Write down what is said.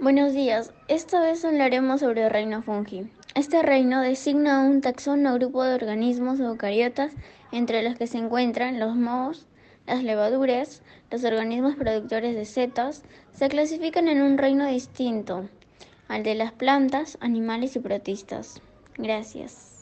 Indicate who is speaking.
Speaker 1: Buenos días, esta vez hablaremos sobre el reino fungi. Este reino designa un taxón o grupo de organismos eucariotas entre los que se encuentran los mohos, las levaduras, los organismos productores de setas, se clasifican en un reino distinto al de las plantas, animales y protistas. Gracias.